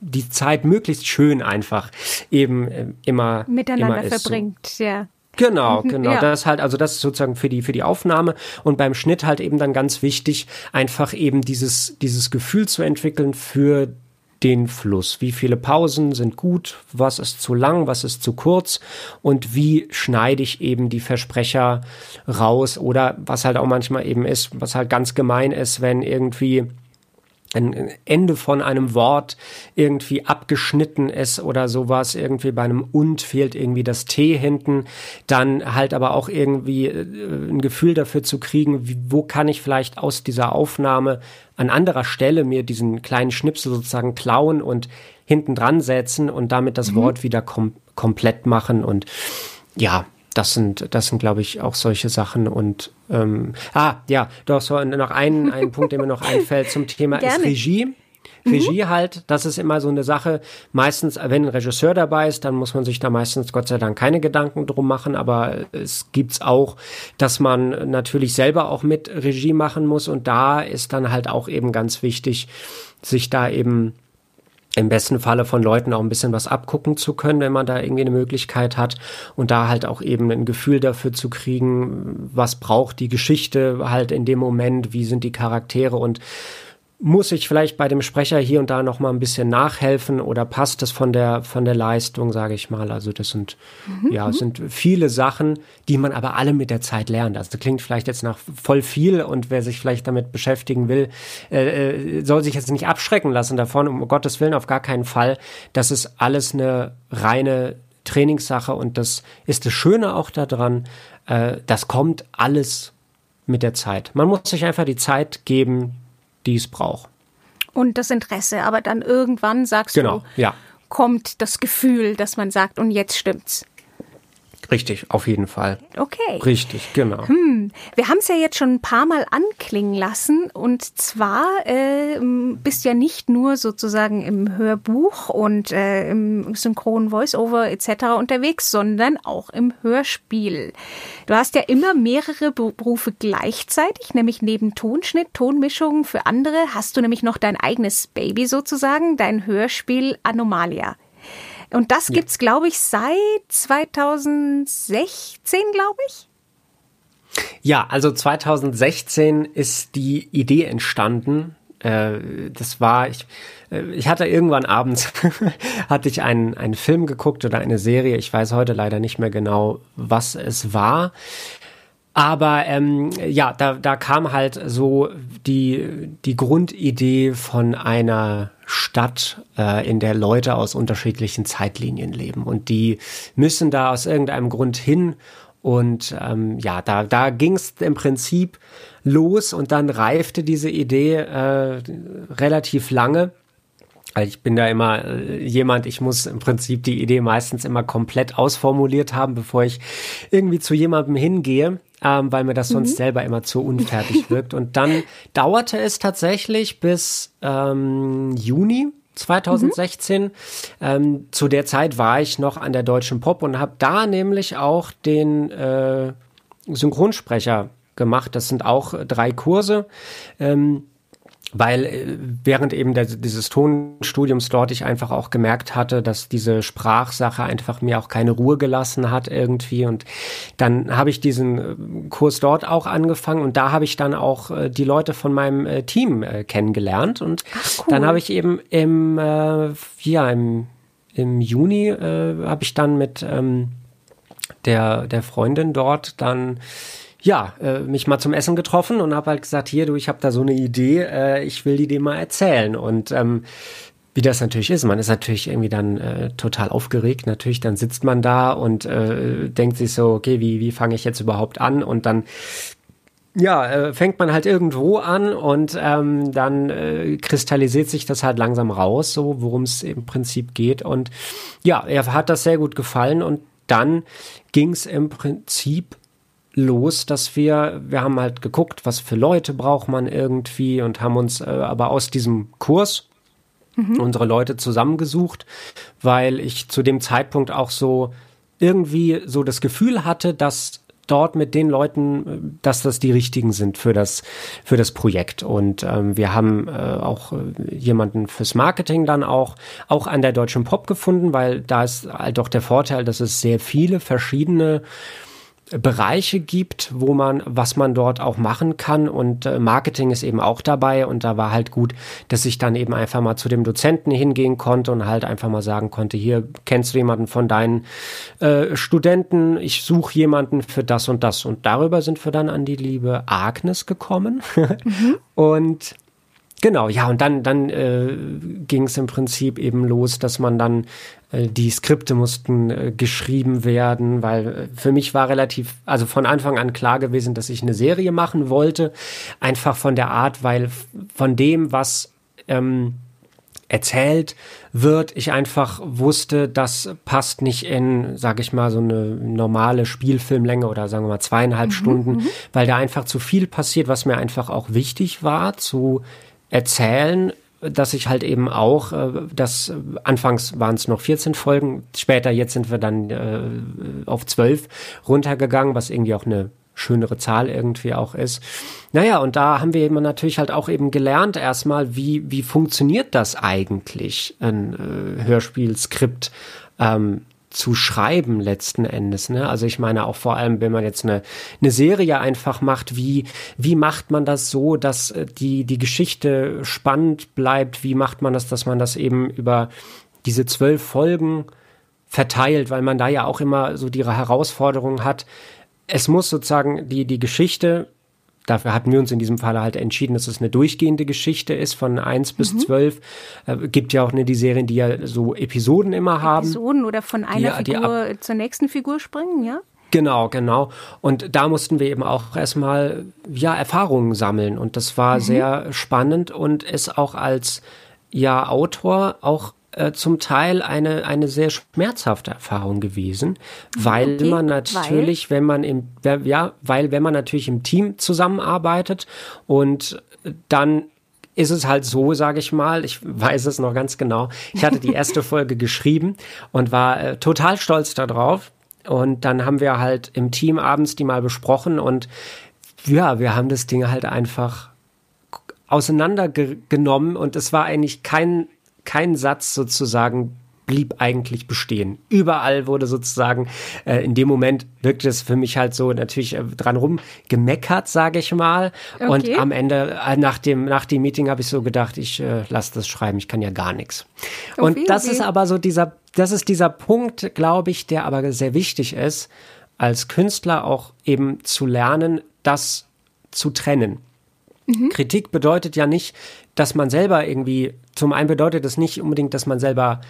die Zeit möglichst schön einfach eben äh, immer miteinander immer verbringt, ja. Genau, mhm, genau. Ja. Das ist halt, also das ist sozusagen für die, für die Aufnahme und beim Schnitt halt eben dann ganz wichtig, einfach eben dieses, dieses Gefühl zu entwickeln für den Fluss. Wie viele Pausen sind gut, was ist zu lang, was ist zu kurz und wie schneide ich eben die Versprecher raus oder was halt auch manchmal eben ist, was halt ganz gemein ist, wenn irgendwie ein Ende von einem Wort irgendwie abgeschnitten ist oder sowas, irgendwie bei einem und fehlt irgendwie das T hinten, dann halt aber auch irgendwie äh, ein Gefühl dafür zu kriegen, wie, wo kann ich vielleicht aus dieser Aufnahme an anderer Stelle mir diesen kleinen Schnipsel sozusagen klauen und hinten dran setzen und damit das mhm. Wort wieder kom komplett machen und ja, das sind, das sind, glaube ich, auch solche Sachen. Und ähm, ah, ja, doch so noch ein, ein Punkt, der mir noch einfällt zum Thema Gerne. ist Regie. Regie mhm. halt, das ist immer so eine Sache. Meistens, wenn ein Regisseur dabei ist, dann muss man sich da meistens Gott sei Dank keine Gedanken drum machen. Aber es gibt's auch, dass man natürlich selber auch mit Regie machen muss. Und da ist dann halt auch eben ganz wichtig, sich da eben im besten Falle von Leuten auch ein bisschen was abgucken zu können, wenn man da irgendwie eine Möglichkeit hat und da halt auch eben ein Gefühl dafür zu kriegen, was braucht die Geschichte halt in dem Moment, wie sind die Charaktere und muss ich vielleicht bei dem Sprecher hier und da noch mal ein bisschen nachhelfen oder passt das von der von der Leistung, sage ich mal. Also das sind mhm. ja mhm. sind viele Sachen, die man aber alle mit der Zeit lernt. Also das klingt vielleicht jetzt nach voll viel und wer sich vielleicht damit beschäftigen will, äh, äh, soll sich jetzt nicht abschrecken lassen davon. Um Gottes Willen auf gar keinen Fall. Das ist alles eine reine Trainingssache und das ist das Schöne auch daran. Äh, das kommt alles mit der Zeit. Man muss sich einfach die Zeit geben, die es braucht. Und das Interesse, aber dann irgendwann sagst genau, du, ja. kommt das Gefühl, dass man sagt, und jetzt stimmt's. Richtig, auf jeden Fall. Okay. Richtig, genau. Hm. Wir haben es ja jetzt schon ein paar Mal anklingen lassen und zwar äh, bist ja nicht nur sozusagen im Hörbuch und äh, im synchronen Voiceover etc. unterwegs, sondern auch im Hörspiel. Du hast ja immer mehrere Berufe gleichzeitig, nämlich neben Tonschnitt, Tonmischung für andere hast du nämlich noch dein eigenes Baby sozusagen, dein Hörspiel Anomalia. Und das ja. gibt's, glaube ich, seit 2016, glaube ich. Ja, also 2016 ist die Idee entstanden. Äh, das war, ich, äh, ich hatte irgendwann abends, [laughs] hatte ich einen, einen Film geguckt oder eine Serie. Ich weiß heute leider nicht mehr genau, was es war. Aber ähm, ja, da, da kam halt so die, die Grundidee von einer Stadt, äh, in der Leute aus unterschiedlichen Zeitlinien leben. Und die müssen da aus irgendeinem Grund hin. Und ähm, ja, da, da ging es im Prinzip los und dann reifte diese Idee äh, relativ lange. Also ich bin da immer äh, jemand, ich muss im Prinzip die Idee meistens immer komplett ausformuliert haben, bevor ich irgendwie zu jemandem hingehe ähm, weil mir das sonst mhm. selber immer zu unfertig [laughs] wirkt. Und dann dauerte es tatsächlich bis ähm, Juni 2016. Mhm. Ähm, zu der Zeit war ich noch an der Deutschen Pop und habe da nämlich auch den äh, Synchronsprecher gemacht. Das sind auch drei Kurse. Ähm, weil äh, während eben der, dieses Tonstudiums dort ich einfach auch gemerkt hatte, dass diese Sprachsache einfach mir auch keine Ruhe gelassen hat irgendwie und dann habe ich diesen äh, Kurs dort auch angefangen und da habe ich dann auch äh, die Leute von meinem äh, Team äh, kennengelernt und Ach, cool. dann habe ich eben im ja im im Juni habe ich dann mit ähm, der der Freundin dort dann ja, äh, mich mal zum Essen getroffen und habe halt gesagt, hier, du, ich habe da so eine Idee, äh, ich will die dir mal erzählen. Und ähm, wie das natürlich ist, man ist natürlich irgendwie dann äh, total aufgeregt. Natürlich, dann sitzt man da und äh, denkt sich so, okay, wie, wie fange ich jetzt überhaupt an? Und dann ja, äh, fängt man halt irgendwo an und ähm, dann äh, kristallisiert sich das halt langsam raus, so worum es im Prinzip geht. Und ja, er hat das sehr gut gefallen und dann ging es im Prinzip los, dass wir, wir haben halt geguckt, was für Leute braucht man irgendwie und haben uns äh, aber aus diesem Kurs mhm. unsere Leute zusammengesucht, weil ich zu dem Zeitpunkt auch so irgendwie so das Gefühl hatte, dass dort mit den Leuten, dass das die richtigen sind für das für das Projekt und ähm, wir haben äh, auch äh, jemanden fürs Marketing dann auch auch an der deutschen Pop gefunden, weil da ist halt doch der Vorteil, dass es sehr viele verschiedene Bereiche gibt, wo man, was man dort auch machen kann. Und äh, Marketing ist eben auch dabei. Und da war halt gut, dass ich dann eben einfach mal zu dem Dozenten hingehen konnte und halt einfach mal sagen konnte, hier kennst du jemanden von deinen äh, Studenten, ich suche jemanden für das und das. Und darüber sind wir dann an die liebe Agnes gekommen. Mhm. [laughs] und Genau, ja, und dann, dann äh, ging es im Prinzip eben los, dass man dann die Skripte mussten äh, geschrieben werden, weil äh, für mich war relativ, also von Anfang an klar gewesen, dass ich eine Serie machen wollte, einfach von der Art, weil von dem, was ähm, erzählt wird, ich einfach wusste, das passt nicht in, sage ich mal, so eine normale Spielfilmlänge oder sagen wir mal zweieinhalb mhm, Stunden, mhm. weil da einfach zu viel passiert, was mir einfach auch wichtig war, zu erzählen, dass ich halt eben auch, äh, das anfangs waren es noch 14 Folgen, später jetzt sind wir dann äh, auf 12 runtergegangen, was irgendwie auch eine schönere Zahl irgendwie auch ist. Naja, und da haben wir eben natürlich halt auch eben gelernt erstmal, wie, wie funktioniert das eigentlich, ein äh, Hörspielskript ähm, zu schreiben letzten Endes. Ne? Also ich meine auch vor allem, wenn man jetzt eine, eine Serie einfach macht, wie, wie macht man das so, dass äh, die, die Geschichte spannend bleibt? Wie macht man das, dass man das eben über diese zwölf Folgen verteilt, weil man da ja auch immer so die Herausforderung hat. Es muss sozusagen die, die Geschichte dafür hatten wir uns in diesem Fall halt entschieden, dass es eine durchgehende Geschichte ist von eins bis mhm. zwölf. Äh, gibt ja auch ne, die Serien, die ja so Episoden immer haben. Episoden oder von einer die, Figur die zur nächsten Figur springen, ja? Genau, genau. Und da mussten wir eben auch erstmal ja Erfahrungen sammeln und das war mhm. sehr spannend und es auch als ja Autor auch äh, zum Teil eine, eine sehr schmerzhafte Erfahrung gewesen, weil okay, man natürlich, weil? wenn man im, ja, weil wenn man natürlich im Team zusammenarbeitet und dann ist es halt so, sage ich mal, ich weiß es noch ganz genau. Ich hatte die erste [laughs] Folge geschrieben und war äh, total stolz darauf. Und dann haben wir halt im Team abends die mal besprochen und ja, wir haben das Ding halt einfach auseinandergenommen und es war eigentlich kein, kein Satz sozusagen blieb eigentlich bestehen. Überall wurde sozusagen äh, in dem Moment wirkte es für mich halt so natürlich äh, dran rum gemeckert, sage ich mal. Okay. Und am Ende äh, nach dem nach dem Meeting habe ich so gedacht, ich äh, lasse das schreiben, ich kann ja gar nichts. Und okay, das okay. ist aber so dieser das ist dieser Punkt, glaube ich, der aber sehr wichtig ist, als Künstler auch eben zu lernen, das zu trennen. Mhm. Kritik bedeutet ja nicht, dass man selber irgendwie, zum einen bedeutet es nicht unbedingt, dass man selber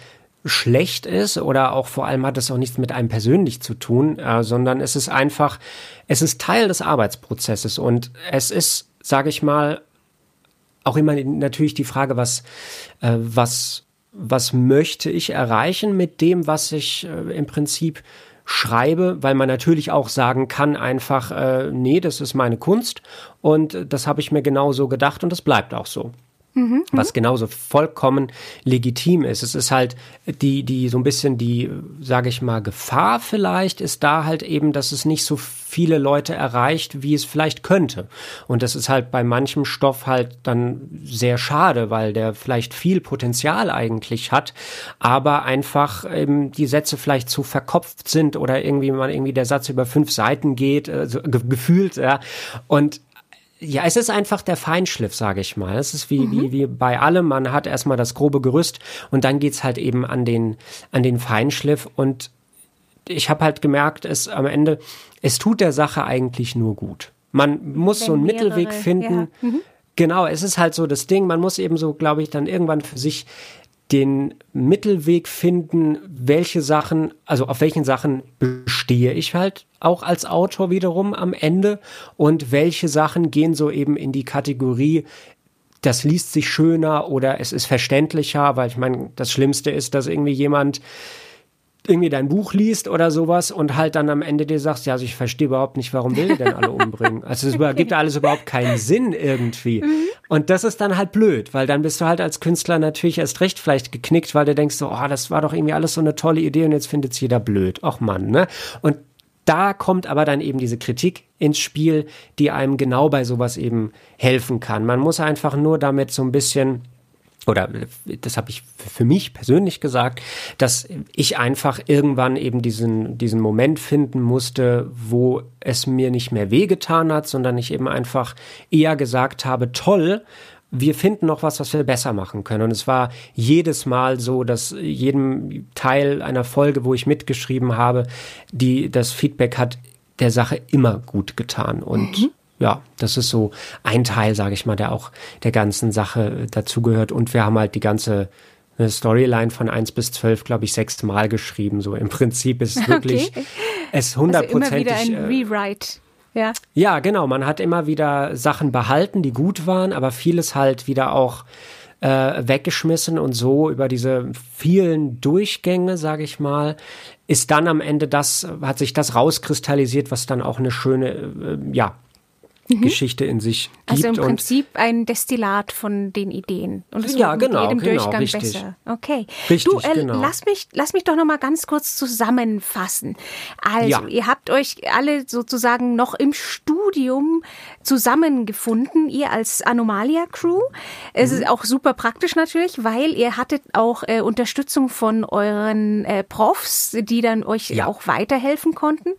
schlecht ist oder auch vor allem hat es auch nichts mit einem persönlich zu tun, äh, sondern es ist einfach, es ist Teil des Arbeitsprozesses und es ist, sage ich mal, auch immer natürlich die Frage, was, äh, was, was möchte ich erreichen mit dem, was ich äh, im Prinzip schreibe, weil man natürlich auch sagen kann einfach, äh, nee, das ist meine Kunst und das habe ich mir genau so gedacht und das bleibt auch so. Mhm, was genauso vollkommen legitim ist. Es ist halt die, die so ein bisschen die, sage ich mal, Gefahr vielleicht ist da halt eben, dass es nicht so viele Leute erreicht, wie es vielleicht könnte. Und das ist halt bei manchem Stoff halt dann sehr schade, weil der vielleicht viel Potenzial eigentlich hat, aber einfach eben die Sätze vielleicht zu verkopft sind oder irgendwie man irgendwie der Satz über fünf Seiten geht, also gefühlt, ja. Und ja, es ist einfach der Feinschliff, sage ich mal. Es ist wie, mhm. wie, wie bei allem, man hat erstmal das grobe Gerüst und dann geht's halt eben an den, an den Feinschliff und ich habe halt gemerkt, es am Ende, es tut der Sache eigentlich nur gut. Man muss Wenn so einen mehrere, Mittelweg finden. Ja. Mhm. Genau, es ist halt so das Ding, man muss eben so, glaube ich, dann irgendwann für sich den Mittelweg finden, welche Sachen, also auf welchen Sachen bestehe ich halt auch als Autor wiederum am Ende und welche Sachen gehen so eben in die Kategorie, das liest sich schöner oder es ist verständlicher, weil ich meine, das Schlimmste ist, dass irgendwie jemand irgendwie dein Buch liest oder sowas und halt dann am Ende dir sagst, ja, also ich verstehe überhaupt nicht, warum will die denn alle [laughs] umbringen? Also es okay. gibt alles überhaupt keinen Sinn irgendwie. Mhm. Und das ist dann halt blöd, weil dann bist du halt als Künstler natürlich erst recht vielleicht geknickt, weil du denkst so, oh, das war doch irgendwie alles so eine tolle Idee und jetzt findet es jeder blöd. Ach Mann, ne? Und da kommt aber dann eben diese Kritik ins Spiel, die einem genau bei sowas eben helfen kann. Man muss einfach nur damit so ein bisschen oder das habe ich für mich persönlich gesagt, dass ich einfach irgendwann eben diesen, diesen Moment finden musste, wo es mir nicht mehr wehgetan hat, sondern ich eben einfach eher gesagt habe, toll, wir finden noch was, was wir besser machen können. Und es war jedes Mal so, dass jedem Teil einer Folge, wo ich mitgeschrieben habe, die das Feedback hat der Sache immer gut getan. Und mhm ja, das ist so ein Teil, sage ich mal, der auch der ganzen Sache dazugehört. Und wir haben halt die ganze eine Storyline von eins bis zwölf, glaube ich, sechs Mal geschrieben. So im Prinzip ist es [laughs] wirklich es hundertprozentig. Also immer wieder ein äh, Rewrite. Ja. ja, genau. Man hat immer wieder Sachen behalten, die gut waren, aber vieles halt wieder auch äh, weggeschmissen und so über diese vielen Durchgänge, sage ich mal, ist dann am Ende das, hat sich das rauskristallisiert, was dann auch eine schöne, äh, ja, mhm. Geschichte in sich gibt. Also im Prinzip ein Destillat von den Ideen. Und es ja, wird genau, mit jedem genau, Durchgang richtig. besser. Okay. Richtig, du, äh, genau. lass mich, lass mich doch noch mal ganz kurz zusammenfassen. Also, ja. ihr habt euch alle sozusagen noch im Studium zusammengefunden, ihr als Anomalia Crew. Es mhm. ist auch super praktisch natürlich, weil ihr hattet auch äh, Unterstützung von euren äh, Profs, die dann euch ja. auch weiterhelfen konnten.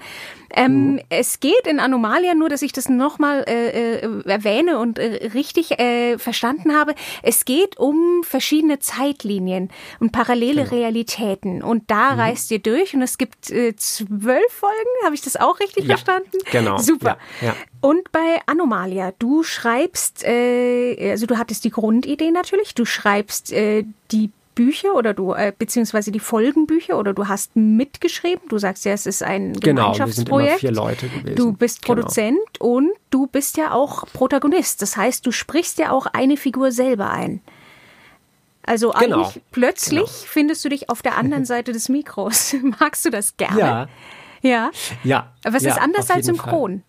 Ähm, mhm. Es geht in Anomalia nur, dass ich das nochmal äh, äh, erwähne und äh, richtig äh, verstanden habe. Es geht um verschiedene Zeitlinien und parallele genau. Realitäten. Und da mhm. reist ihr durch und es gibt äh, zwölf Folgen. Habe ich das auch richtig ja, verstanden? Genau. Super. Ja, ja. Und bei Anomalia, du schreibst, äh, also du hattest die Grundidee natürlich, du schreibst die Bücher oder du, äh, beziehungsweise die Folgenbücher oder du hast mitgeschrieben. Du sagst ja, es ist ein genau, Gemeinschaftsprojekt. Wir sind immer vier Leute gewesen. Du bist genau. Produzent genau. und du bist ja auch Protagonist. Das heißt, du sprichst ja auch eine Figur selber ein. Also Genau. eigentlich plötzlich Genau. findest du dich auf der anderen [laughs] Seite des Mikros. [laughs] Magst du das gerne? Ja, Ja. ja. Es ja, ist anders als jeden Fall.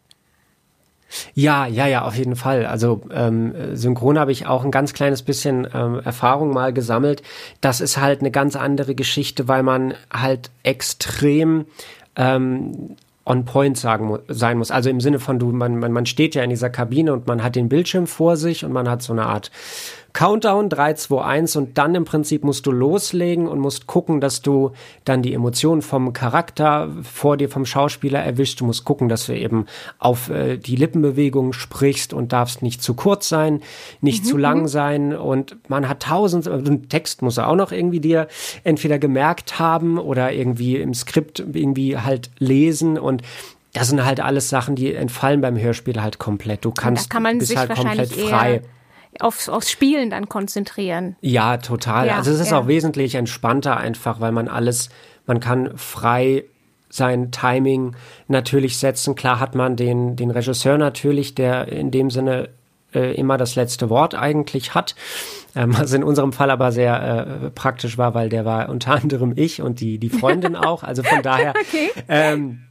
Ja, ja, ja, auf jeden Fall. Also ähm, synchron habe ich auch ein ganz kleines bisschen ähm, Erfahrung mal gesammelt. Das ist halt eine ganz andere Geschichte, weil man halt extrem ähm, on point sagen, sein muss. Also im Sinne von, du, man, man, man steht ja in dieser Kabine und man hat den Bildschirm vor sich und man hat so eine Art Countdown, 3, 2, 1 und dann im Prinzip musst du loslegen und musst gucken, dass du dann die Emotionen vom Charakter vor dir, vom Schauspieler erwischst. Du musst gucken, dass du eben auf äh, die Lippenbewegungen sprichst und darfst nicht zu kurz sein, nicht zu lang sein und man hat tausend, den Text muss er auch noch irgendwie dir entweder gemerkt haben oder irgendwie im Skript irgendwie halt lesen und das sind halt alles Sachen, die entfallen beim Hörspiel halt komplett. Du kannst, da kann man bist sich halt komplett frei. Eher aufs, Spielen dann konzentrieren. Ja, total. Ja, also es ist ja. auch wesentlich entspannter einfach, weil man alles, man kann frei sein Timing natürlich setzen. Klar hat man den, den Regisseur natürlich, der in dem Sinne äh, immer das letzte Wort eigentlich hat. Ähm, was in unserem Fall aber sehr äh, praktisch war, weil der war unter [laughs] anderem ich und die, die Freundin [laughs] auch. Also von daher Okay. ähm,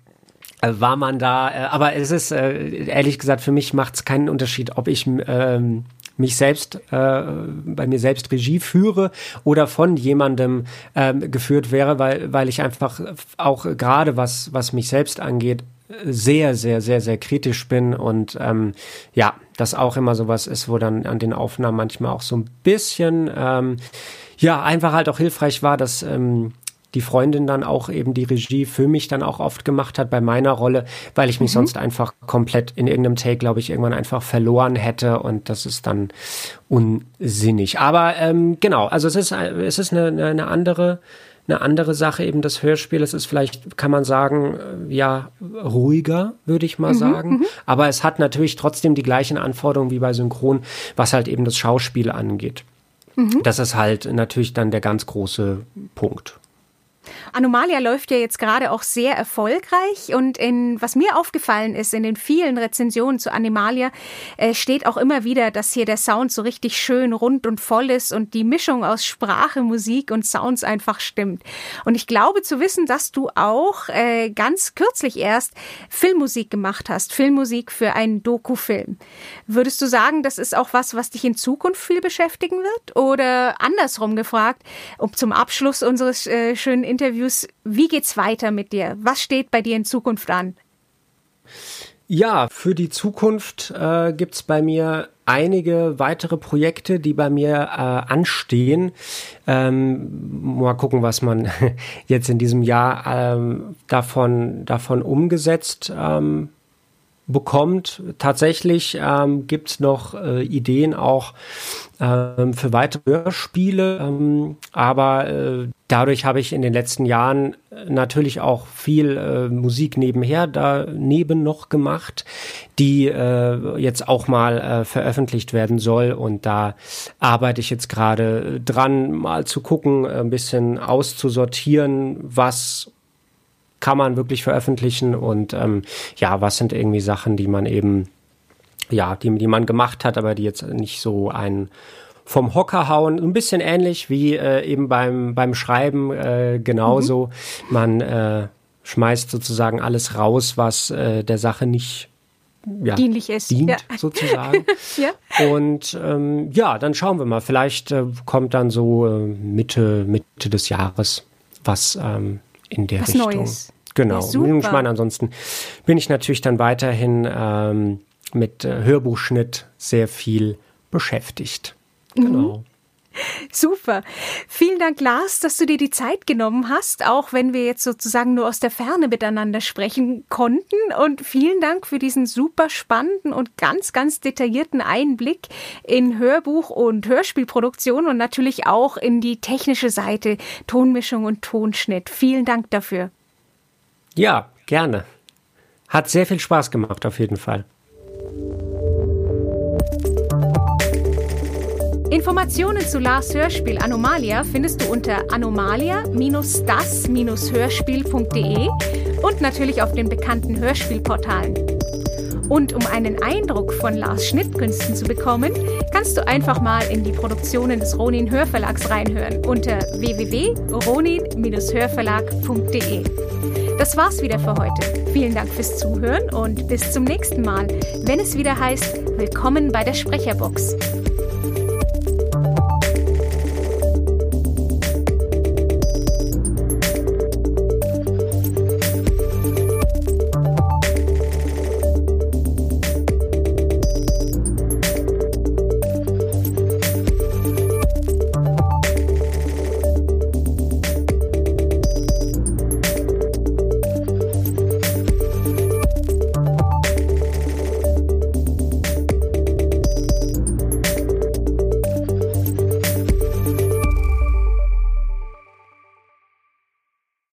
äh, war man da, äh, aber es ist, äh, ehrlich gesagt, für mich macht es keinen Unterschied, ob ich ähm, mich selbst, äh, bei mir selbst Regie führe oder von jemandem ähm, geführt wäre, weil, weil ich einfach auch gerade was, was mich selbst angeht, sehr, sehr, sehr, sehr kritisch bin und ähm, ja, das auch immer sowas ist, wo dann an den Aufnahmen manchmal auch so ein bisschen, ähm, ja, einfach halt auch hilfreich war, dass ähm, die Freundin dann auch eben die Regie für mich dann auch oft gemacht hat bei meiner Rolle, weil ich mich sonst einfach komplett in irgendeinem Take, glaube ich, irgendwann einfach verloren hätte und das ist dann unsinnig. Aber ähm, genau, also es ist, äh, es ist eine, eine- andere eine andere Sache eben das Hörspiel. Es ist vielleicht, kann man sagen, äh, ja, ruhiger, würde ich mal sagen. Aber es hat natürlich trotzdem die gleichen Anforderungen wie bei Synchron, was halt eben das Schauspiel angeht. Das ist halt natürlich dann der ganz große Punkt. Anomalia läuft ja jetzt gerade auch sehr erfolgreich und in, was mir aufgefallen ist, in den vielen Rezensionen zu Animalia äh, steht auch immer wieder, dass hier der Sound so richtig schön rund und voll ist und die Mischung aus Sprache, Musik und Sounds einfach stimmt. Und ich glaube zu wissen, dass du auch äh, ganz kürzlich erst Filmmusik gemacht hast, Filmmusik für einen Dokufilm. Würdest du sagen, das ist auch was, was dich in Zukunft viel beschäftigen wird? Oder andersrum gefragt, um zum Abschluss unseres äh, schönen Interviews, wie geht's weiter mit dir? Was steht bei dir in Zukunft an? Ja, für die Zukunft äh, gibt's bei mir einige weitere Projekte, die bei mir äh, anstehen. Ähm, mal gucken, was man [laughs] jetzt in diesem Jahr ähm, davon, davon umgesetzt ähm, bekommt. Tatsächlich ähm, gibt's noch äh, Ideen auch ähm, für weitere Hörspiele, ähm, aber äh, dadurch habe ich in den letzten Jahren äh, natürlich auch viel äh, Musik nebenher daneben noch gemacht, die äh, jetzt auch mal äh, veröffentlicht werden soll und da arbeite ich jetzt gerade dran, mal zu gucken, ein bisschen auszusortieren, was kann man wirklich veröffentlichen und ähm, ja, was sind irgendwie Sachen, die man eben, ja, die, die man gemacht hat, aber die jetzt nicht so einen vom Hocker hauen. Ein bisschen ähnlich wie äh, eben beim, beim Schreiben äh, genauso. Man äh, schmeißt sozusagen alles raus, was äh, der Sache nicht ja, Dienlich ist. dient, Ja. sozusagen. [laughs] Ja. Und ähm, ja, dann schauen wir mal. Vielleicht äh, kommt dann so äh, Mitte, Mitte des Jahres was ähm, in der Was Richtung. Neues. Genau. Ja, ich meine, ansonsten bin ich natürlich dann weiterhin ähm, mit äh, Hörbuchschnitt sehr viel beschäftigt. Mhm. [laughs] Super. Vielen Dank, Lars, dass du dir die Zeit genommen hast, auch wenn wir jetzt sozusagen nur aus der Ferne miteinander sprechen konnten. Und vielen Dank für diesen super spannenden und ganz, ganz detaillierten Einblick in Hörbuch- und Hörspielproduktion und natürlich auch in die technische Seite, Tonmischung und Tonschnitt. Vielen Dank dafür. Ja, gerne. Hat sehr viel Spaß gemacht, auf jeden Fall. Informationen zu Lars Hörspiel Anomalia findest du unter anomalia-das-hörspiel.de und natürlich auf den bekannten Hörspielportalen. Und um einen Eindruck von Lars Schnittkünsten zu bekommen, kannst du einfach mal in die Produktionen des Ronin Hörverlags reinhören unter www.ronin-hörverlag.de. Das war's wieder für heute. Vielen Dank fürs Zuhören und bis zum nächsten Mal, wenn es wieder heißt Willkommen bei der Sprecherbox.